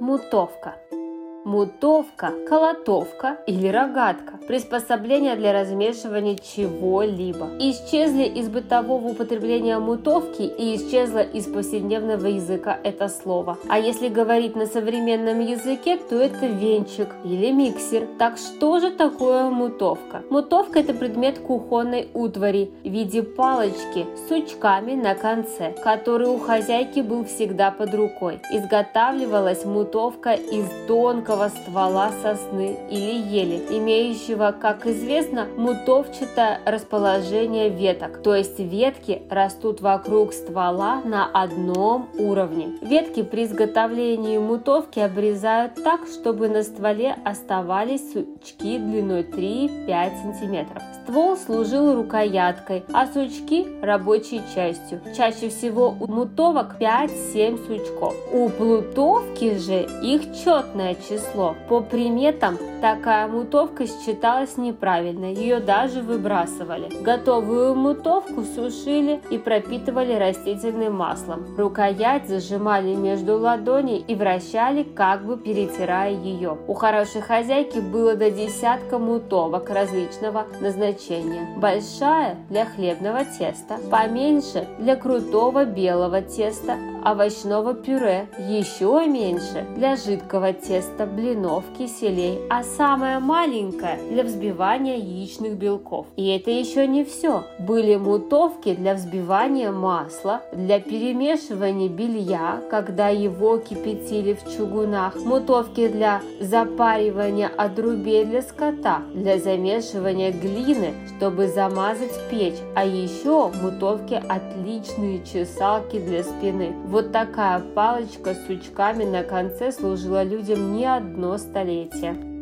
Мутовка. Мутовка, колотовка или рогатка – приспособление для размешивания чего-либо. Исчезли из бытового употребления мутовки и исчезло из повседневного языка это слово. А если говорить на современном языке, то это венчик или миксер. Так что же такое мутовка? Мутовка – это предмет кухонной утвари в виде палочки с сучками на конце, который у хозяйки был всегда под рукой. Изготавливалась мутовка из тонкого тонкого ствола сосны или ели, имеющего, как известно, мутовчатое расположение веток, то есть ветки растут вокруг ствола на одном уровне. Ветки при изготовлении мутовки обрезают так, чтобы на стволе оставались сучки длиной 3-5 см. Ствол служил рукояткой, а сучки – рабочей частью. Чаще всего у мутовок 5-7 сучков. У плутовки же их четное число число. По приметам, такая мутовка считалась неправильной, ее даже выбрасывали. Готовую мутовку сушили и пропитывали растительным маслом. Рукоять зажимали между ладоней и вращали, как бы перетирая ее. У хорошей хозяйки было до десятка мутовок различного назначения. Большая для хлебного теста, поменьше для крутого белого теста, овощного пюре, еще меньше для жидкого теста, блинов, киселей, а самая маленькая для взбивания яичных белков. И это еще не все. Были мутовки для взбивания масла, для перемешивания белья, когда его кипятили в чугунах, мутовки для запаривания отрубей для скота, для замешивания глины, чтобы замазать печь, а еще мутовки отличные чесалки для спины. Вот такая палочка с сучками на конце служила людям не одно столетие.